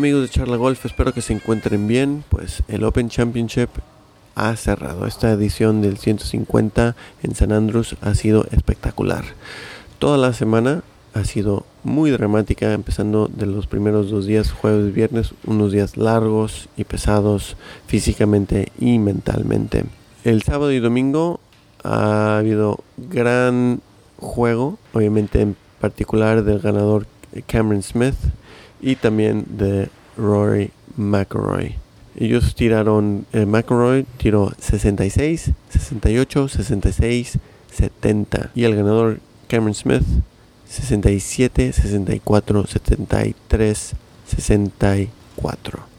Amigos de Charla Golf, espero que se encuentren bien. Pues el Open Championship ha cerrado. Esta edición del 150 en San Andrews ha sido espectacular. Toda la semana ha sido muy dramática, empezando de los primeros dos días, jueves y viernes, unos días largos y pesados físicamente y mentalmente. El sábado y domingo ha habido gran juego, obviamente en particular del ganador Cameron Smith y también de Rory McIlroy. Ellos tiraron, eh, McIlroy tiró 66, 68, 66, 70 y el ganador Cameron Smith 67, 64, 73, 64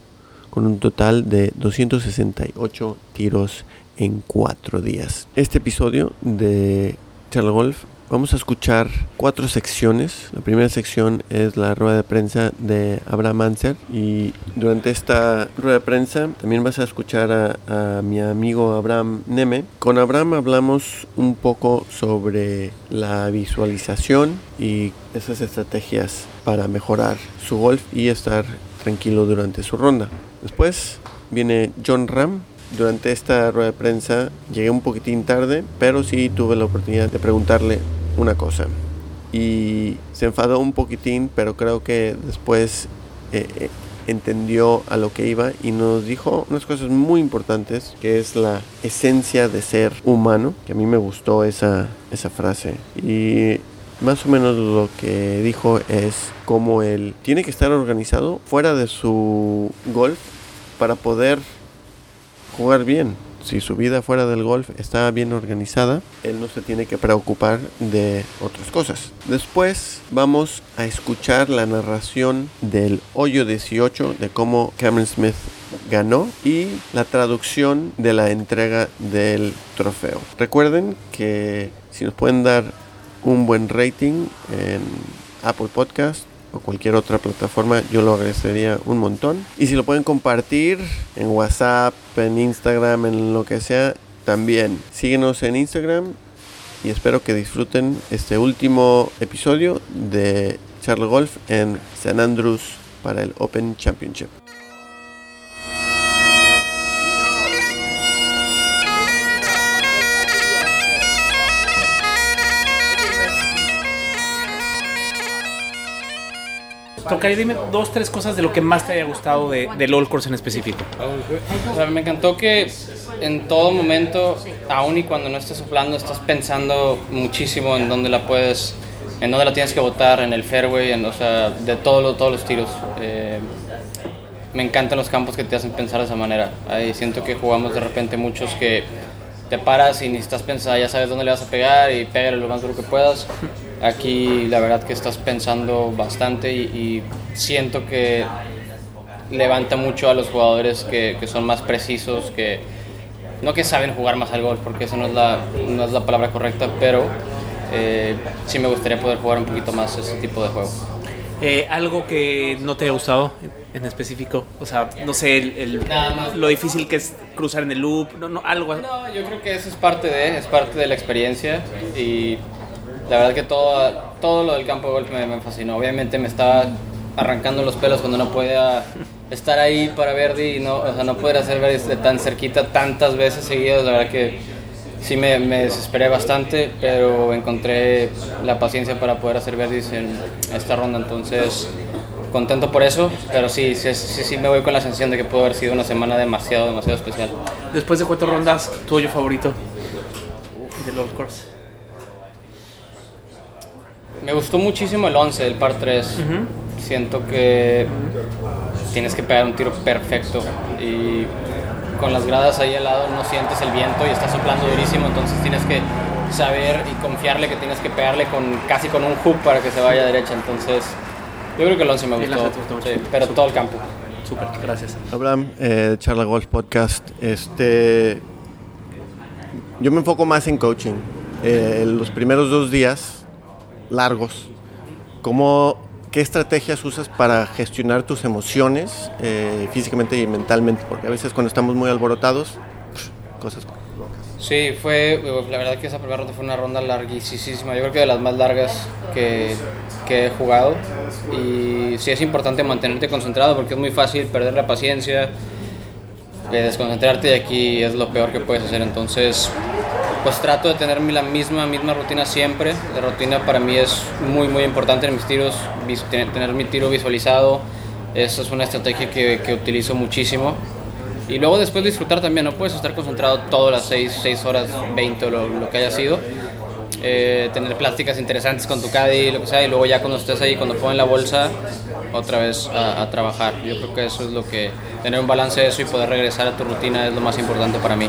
con un total de 268 tiros en 4 días. Este episodio de Charla Golf Vamos a escuchar cuatro secciones. La primera sección es la rueda de prensa de Abraham Anser y durante esta rueda de prensa también vas a escuchar a, mi amigo Abraham Neme. Con Abraham hablamos un poco sobre la visualización y esas estrategias para mejorar su golf y estar tranquilo durante su ronda. Después viene John Ram, durante esta rueda de prensa llegué un poquitín tarde, pero sí tuve la oportunidad de preguntarle una cosa. Y se enfadó un poquitín, pero creo que después eh, eh, entendió a lo que iba y nos dijo unas cosas muy importantes, que es la esencia de ser humano, que a mí me gustó esa, esa frase. Y más o menos lo que dijo es como él tiene que estar organizado fuera de su golf para poder jugar bien si su vida fuera del golf está bien organizada, él no se tiene que preocupar de otras cosas. Después vamos a escuchar la narración del hoyo 18 de cómo Cameron Smith ganó y la traducción de la entrega del trofeo. Recuerden que si nos pueden dar un buen rating en Apple Podcast o cualquier otra plataforma, yo lo agradecería un montón. Y si lo pueden compartir en WhatsApp, en Instagram, en lo que sea, también. Síguenos en Instagram y espero que disfruten este último episodio de Charlie Golf en San Andrews para el Open Championship. Tocaría, dime dos, tres cosas de lo que más te haya gustado de, del All Course en específico. O sea, me encantó que en todo momento, aun y cuando no estés soplando, estás pensando muchísimo en dónde la puedes, en dónde la tienes que botar, en el fairway, en, o sea, de todo todos los tiros. Eh, me encantan los campos que te hacen pensar de esa manera. Ahí siento que jugamos de repente muchos que te paras y ni estás pensando, ya sabes dónde le vas a pegar y pégale lo más duro que puedas. Aquí la verdad que estás pensando bastante y, siento que levanta mucho a los jugadores que, que, son más precisos, que no que saben jugar más al golf, porque esa no es la, no es la palabra correcta, pero eh, sí me gustaría poder jugar un poquito más ese tipo de juego. Eh, ¿Algo que no te haya gustado en específico? O sea, no sé, el, lo difícil que es cruzar en el loop, no, no, algo. No, yo creo que eso es parte de, es parte de la experiencia y la verdad que todo, todo lo del campo de golf me, fascinó. Obviamente me estaba arrancando los pelos cuando no podía estar ahí para Verdi y no, o sea, no poder hacer Verdi de tan cerquita tantas veces seguidas. La verdad que sí me, me, desesperé bastante, pero encontré la paciencia para poder hacer verdis en esta ronda, entonces contento por eso, pero sí, sí, sí, sí me voy con la sensación de que pudo haber sido una semana demasiado, demasiado especial. Después de cuatro rondas, tu hoyo favorito de los Course. Me gustó muchísimo el 11, el par 3. Siento que tienes que pegar un tiro perfecto y con las gradas ahí al lado no sientes el viento y está soplando durísimo, entonces tienes que saber y confiarle que tienes que pegarle con casi con un hook para que se vaya a derecha. Entonces, yo creo que el 11 me gustó, pero todo el campo. Súper, gracias. Abraham, eh, Charla Golf Podcast. Este, yo me enfoco más en coaching. Eh, los primeros dos días largos, ¿cómo ¿Qué estrategias usas para gestionar tus emociones eh, físicamente y mentalmente? Porque a veces cuando estamos muy alborotados, cosas Sí, fue, la verdad que esa primera ronda fue una ronda larguísima, yo creo que de las más largas que, que he jugado. Y sí es importante mantenerte concentrado porque es muy fácil perder la paciencia, desconcentrarte y aquí es lo peor que puedes hacer. Entonces, pues trato de tener la misma, misma rutina siempre. La rutina para mí es muy, muy importante en mis tiros, tener mi tiro visualizado. Esa es una estrategia que, que utilizo muchísimo. Y luego después disfrutar también, no puedes estar concentrado todas las 6, 6 horas, 20 o lo, lo que haya sido eh, tener pláticas interesantes con tu caddy, lo que sea, y luego ya cuando estés ahí, cuando ponen la bolsa, otra vez a, trabajar. Yo creo que eso es lo que, tener un balance de eso y poder regresar a tu rutina es lo más importante para mí.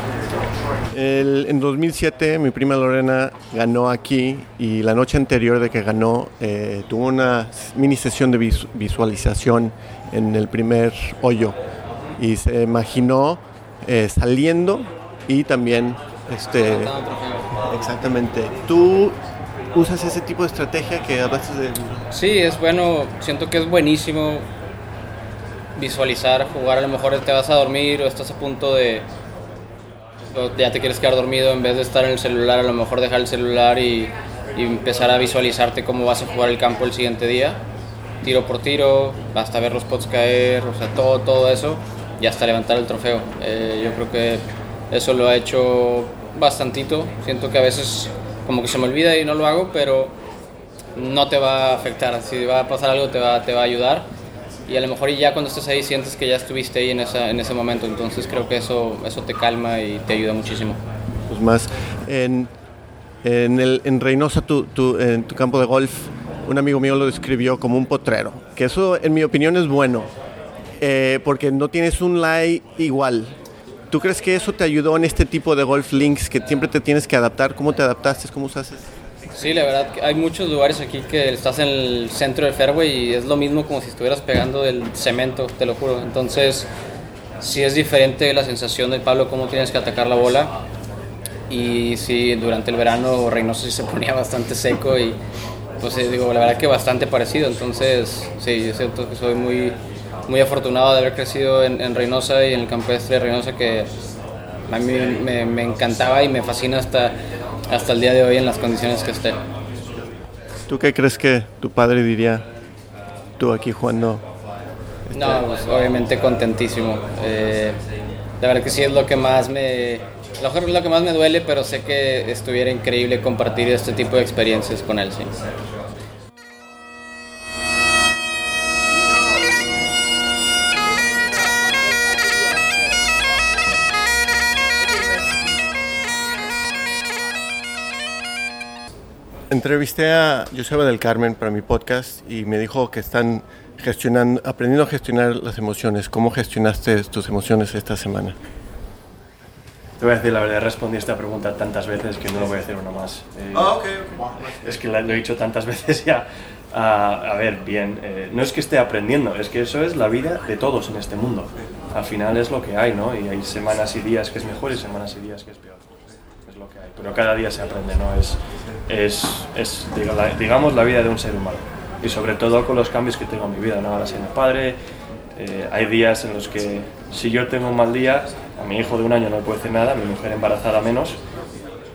en 2007 mi prima Lorena ganó aquí y la noche anterior de que ganó eh, tuvo una mini sesión de visualización en el primer hoyo y se imaginó eh, saliendo y también este, exactamente. ¿Tú usas ese tipo de estrategia que hablaste de...? Sí, es bueno, siento que es buenísimo visualizar, jugar, a lo mejor te vas a dormir o estás a punto de... ya te quieres quedar dormido en vez de estar en el celular, a lo mejor dejar el celular y, empezar a visualizarte cómo vas a jugar el campo el siguiente día, tiro por tiro, hasta ver los pots caer, o sea, todo, todo eso, y hasta levantar el trofeo. Eh, yo creo que eso lo ha hecho bastantito. Siento que a veces como que se me olvida y no lo hago, pero no te va a afectar. Si va a pasar algo, te va, te va a ayudar. Y a lo mejor ya cuando estés ahí sientes que ya estuviste ahí en, esa, en ese momento. Entonces creo que eso, eso te calma y te ayuda muchísimo. Pues más, en, en, el, en Reynosa, tu, tu, en tu campo de golf, un amigo mío lo describió como un potrero. Que eso, en mi opinión, es bueno. Eh, porque no tienes un lie igual ¿Tú crees que eso te ayudó en este tipo de golf links que siempre te tienes que adaptar? ¿Cómo te adaptaste? ¿Cómo usas Sí, la verdad, hay muchos lugares aquí que estás en el centro del fairway y es lo mismo como si estuvieras pegando del cemento, te lo juro. Entonces, sí es diferente la sensación del palo, cómo tienes que atacar la bola. Y sí, durante el verano Reynoso sí se ponía bastante seco y pues eh, digo, la verdad que bastante parecido. Entonces, sí, yo siento que soy muy muy afortunado de haber crecido en, Reynosa y en el campestre de Reynosa que a mí me, encantaba y me fascina hasta, hasta el día de hoy en las condiciones que esté. ¿Tú qué crees que tu padre diría tú aquí jugando? No, pues, obviamente contentísimo. Eh, la verdad que sí es lo que más me... Lo, lo que más me duele, pero sé que estuviera increíble compartir este tipo de experiencias con él. Sí. Entrevisté a Joseba del Carmen para mi podcast y me dijo que están gestionando, aprendiendo a gestionar las emociones. ¿Cómo gestionaste tus emociones esta semana? Te voy a decir la verdad, respondí esta pregunta tantas veces que no lo voy a hacer una más. Eh, ah, ok, Es que lo he dicho tantas veces ya. a ver, bien, eh, no es que esté aprendiendo, es que eso es la vida de todos en este mundo. Al final es lo que hay, ¿no? Y hay semanas y días que es mejor y semanas y días que es peor pero cada día se aprende, ¿no? Es, es, es digamos, la vida de un ser humano. Y sobre todo con los cambios que tengo en mi vida, ¿no? Ahora siendo padre, eh, hay días en los que si yo tengo un mal día, a mi hijo de un año no le puedo decir nada, a mi mujer embarazada menos,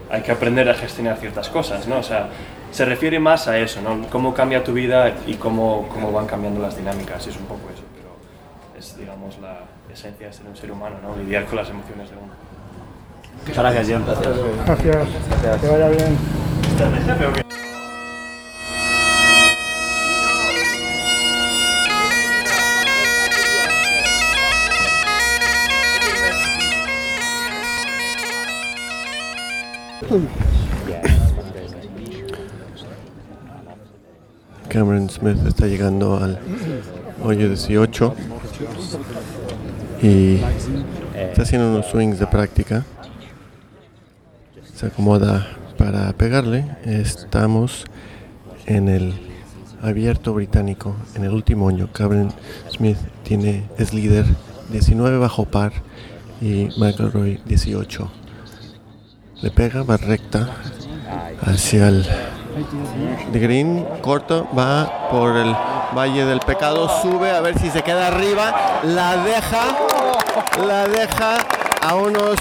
hay que aprender a gestionar ciertas cosas, ¿no? O sea, se refiere más a eso, ¿no? Cómo cambia tu vida y cómo, cómo van cambiando las dinámicas, es un poco eso, pero es, digamos, la esencia de ser un ser humano, ¿no? Lidiar con las emociones de uno. Muchas gracias, John. Gracias. gracias. Que vaya bien. Cameron Smith está llegando al hoyo 18 y está haciendo unos swings de práctica se acomoda para pegarle. Estamos en el abierto británico, en el último año. Cameron Smith tiene, es líder 19 bajo par y McElroy 18. Le pega, va recta hacia el green, corto, va por el Valle del Pecado, sube a ver si se queda arriba, la deja, la deja a unos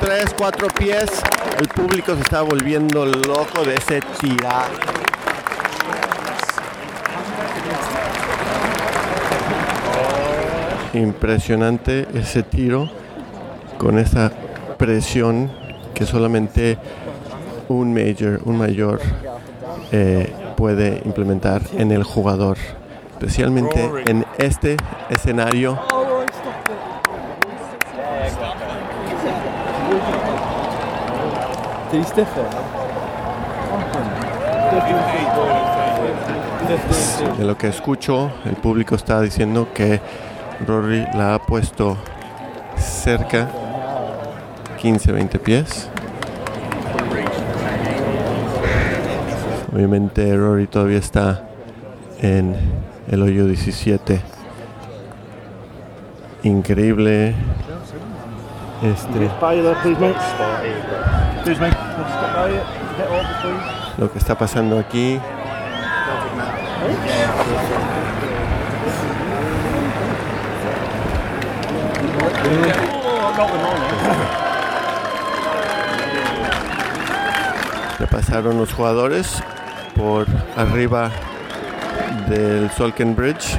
tres, cuatro pies. El público se está volviendo loco de ese tirar. Impresionante ese tiro con esa presión que solamente un major, un mayor eh, puede implementar en el jugador, especialmente en este escenario. De lo que escucho, el público está diciendo que Rory la ha puesto cerca 15-20 pies. Obviamente Rory todavía está en el hoyo 17. Increíble. Este, lo que está pasando aquí. Ya pasaron los jugadores por arriba del Solken Bridge.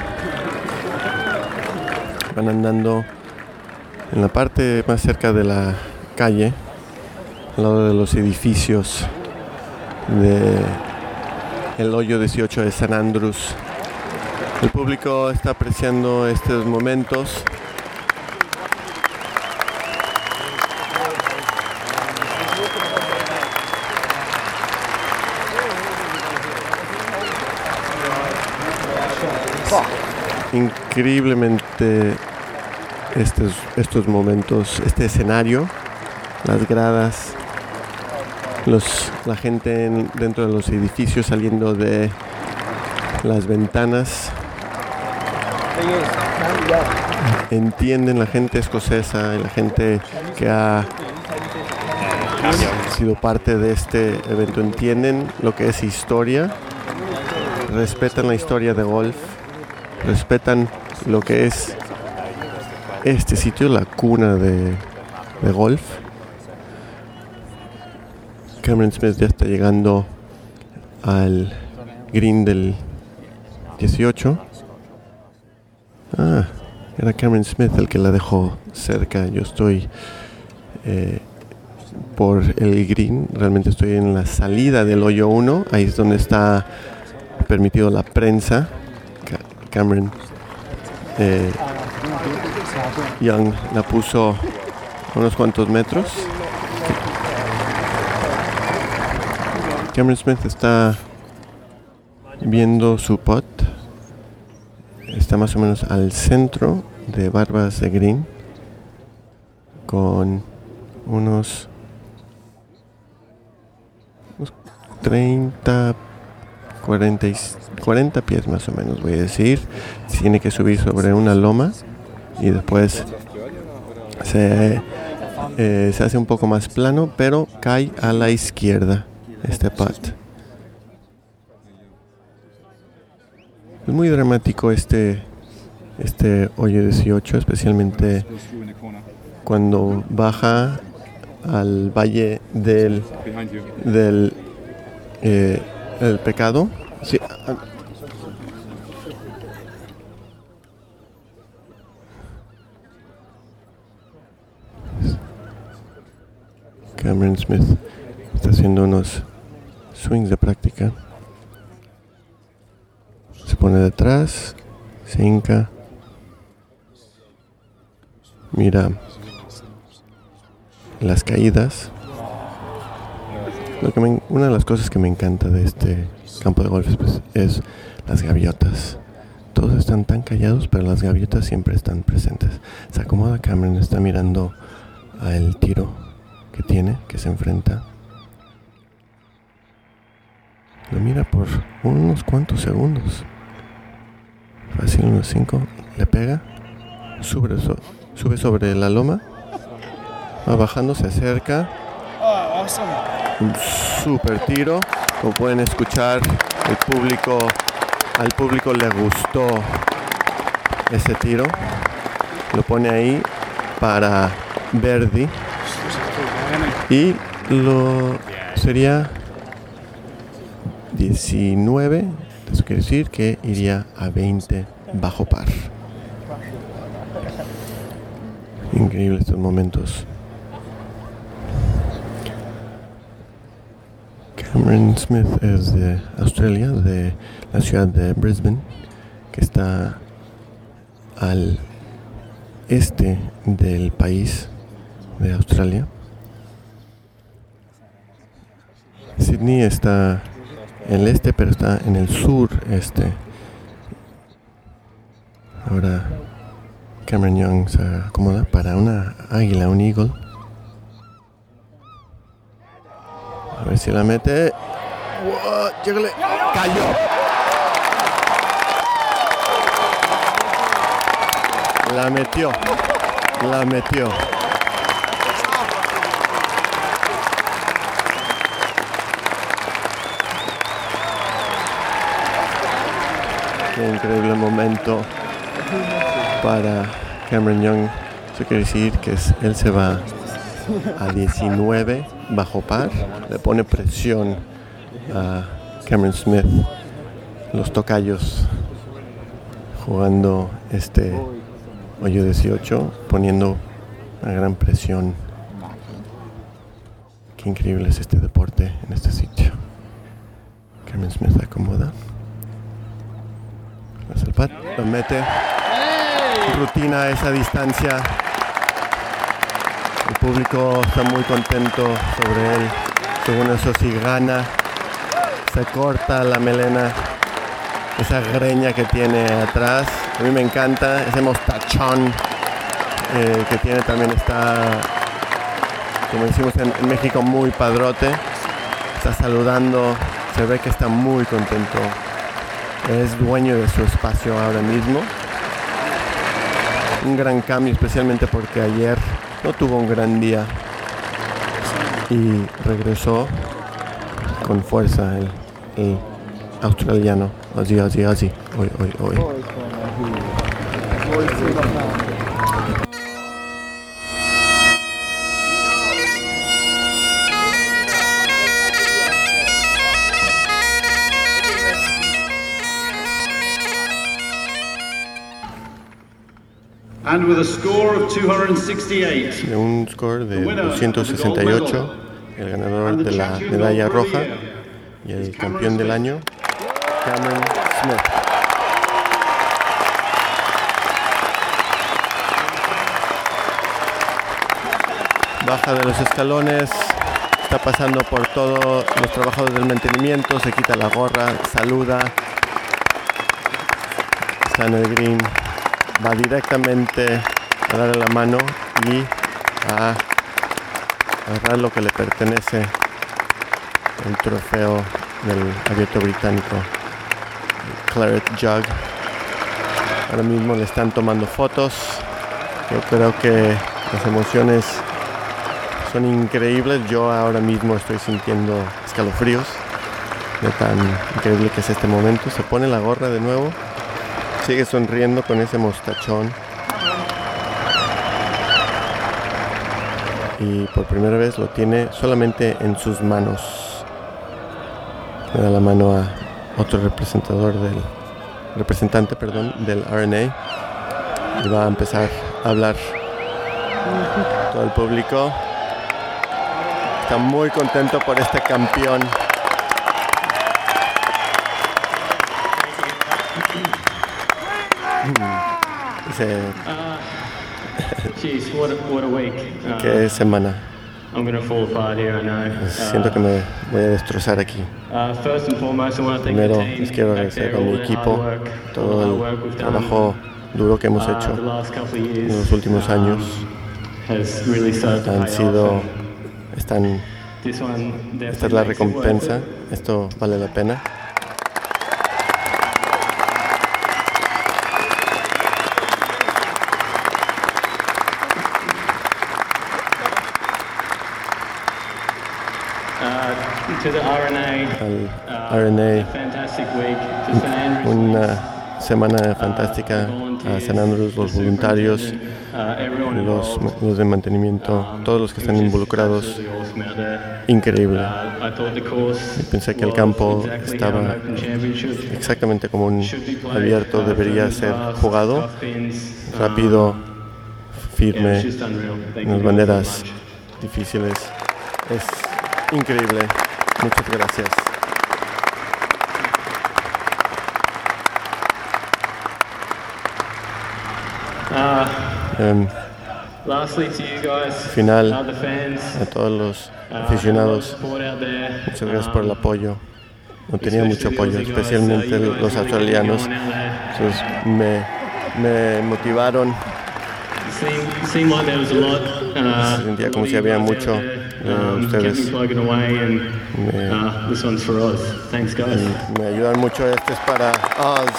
Van andando en la parte más cerca de la calle, al lado de los edificios de el hoyo 18 de San Andrews. El público está apreciando estos momentos. Increíblemente estos, estos momentos, este escenario, las gradas, los, la gente en- dentro de los edificios saliendo de las ventanas. Entienden la gente escocesa y la gente que ha sido parte de este evento, entienden lo que es historia, respetan la historia de golf, respetan lo que es este sitio, la cuna de golf. Cameron Smith ya está llegando al green del 18. Ah, era Cameron Smith el que la dejó cerca. Yo estoy eh, por el green, realmente estoy en la salida del hoyo 1. Ahí es donde está permitido la prensa. Ca- Cameron eh, Young la puso unos cuantos metros. Cameron Smith está viendo su pot. Está más o menos al centro de Barbas de Green. Con unos, unos 30, 40, y- 40 pies más o menos, voy a decir. Tiene que subir sobre una loma y después se, eh, se hace un poco más plano, pero cae a la izquierda este putt. Es muy dramático este, este hoyo 18, especialmente cuando baja al valle del, del eh, el pecado. Sí, ah, Cameron Smith haciendo unos swings de práctica. Se pone detrás, se hinca. Mira las caídas. Lo que me- una de las cosas que me encanta de este campo de golf pues, es las gaviotas. Todos están tan callados, pero las gaviotas siempre están presentes. Se acomoda Cameron, está mirando al tiro que tiene, que se enfrenta. Lo mira por unos cuantos segundos. Fácil, unos cinco. Le pega. Sube, so- sube sobre la loma. Va bajando, se acerca. Un super tiro. Como pueden escuchar, el público, al público le gustó ese tiro. Lo pone ahí para Verdi. Y lo sería 19, eso quiere decir que iría a 20 bajo par. Increíble estos momentos. Cameron Smith es de Australia, de la ciudad de Brisbane, que está al este del país de Australia. Sydney está el este, pero está en el sur este. Ahora Cameron Young se acomoda para una águila, un eagle. A ver si la mete. ¡Wow! ¡Llégale! ¡Cayó! La metió. La metió. Qué increíble momento para Cameron Young. Eso quiere decir que él se va a 19 bajo par. Le pone presión a Cameron Smith. Los tocayos jugando este hoyo 18, poniendo una gran presión. Qué increíble es este deporte en este sitio. Cameron Smith acomoda. Hace el pat, lo mete. Rutina esa distancia. El público está muy contento sobre él. Según eso, si gana, se corta la melena, esa greña que tiene atrás. A mí me encanta ese mostachón eh, que tiene también está, como decimos en, en México, muy padrote. Está saludando, se ve que está muy contento. Es dueño de su espacio ahora mismo. Un gran cambio, especialmente porque ayer no tuvo un gran día y regresó con fuerza el, australiano. Así, así, así. Hoy, hoy, hoy. And with a score of 268, De un score de 268, el ganador de la medalla roja y el campeón del año, Cameron Smith. Baja de los escalones, está pasando por todos los trabajadores del mantenimiento, se quita la gorra, saluda, está en el green, va directamente a darle la mano y a agarrar lo que le pertenece, el trofeo del abierto británico, Claret Jug. Ahora mismo le están tomando fotos. Yo creo que las emociones son increíbles. Yo ahora mismo estoy sintiendo escalofríos de tan increíble que es este momento. Se pone la gorra de nuevo. Sigue sonriendo con ese mostachón. Y por primera vez lo tiene solamente en sus manos. Le da la mano a otro representador del representante, perdón, del RNA y va a empezar a hablar. Todo el público está muy contento por este campeón. Dice, Jeez, what a, what a week. Uh, ¿qué semana? I'm going to fall apart here, I know. Siento que me voy a destrozar aquí. Uh, Primero les quiero agradecer a mi equipo todo el trabajo duro que hemos uh, hecho en los últimos um, años. Han sido, están, esta es la recompensa, esto vale la pena. Uh, to the RNA, Al uh, RNA, Andrews, una uh, semana fantástica a San Andrés, los voluntarios, los, los de mantenimiento, todos los que están involucrados. Increíble. Y pensé que el campo estaba exactamente como un abierto debería ser jugado, rápido, firme, en las banderas difíciles. Es increíble. Muchas gracias. Em, final a todos los aficionados. Muchas gracias por el apoyo. No tenía mucho apoyo, especialmente los australianos. Entonces me, me motivaron. Se sentía como si había mucho de ustedes. Me, me ayudan mucho. Este es para Oz.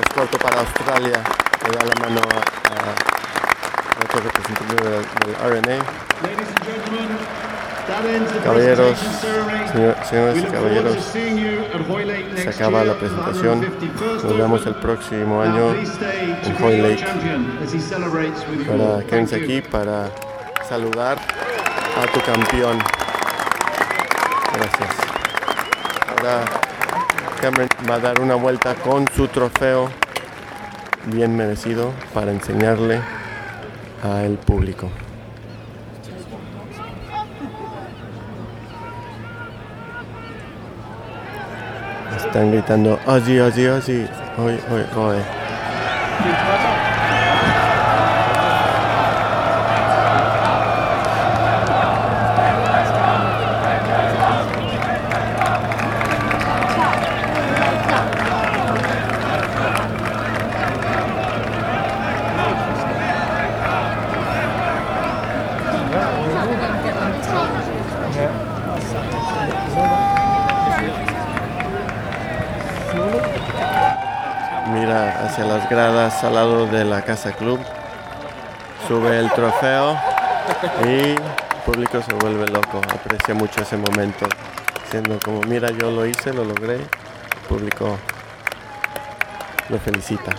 Es corto para Australia. Le da la mano a, a otro representante del, del RNA. Caballeros, señor- señores y caballeros, se acaba la presentación. Nos vemos el próximo año en Hoy Lake. Para, quédense aquí para saludar a tu campeón. Gracias. Ahora Cameron va a dar una vuelta con su trofeo bien merecido para enseñarle al público. Están gritando, Ozzy, Ozzy, Ozzy. Hoy, hoy, hoy. Al lado de la Casa Club. Sube el trofeo y el público se vuelve loco. Aprecia mucho ese momento. Siendo como, mira, yo lo hice, lo logré. El público lo felicita.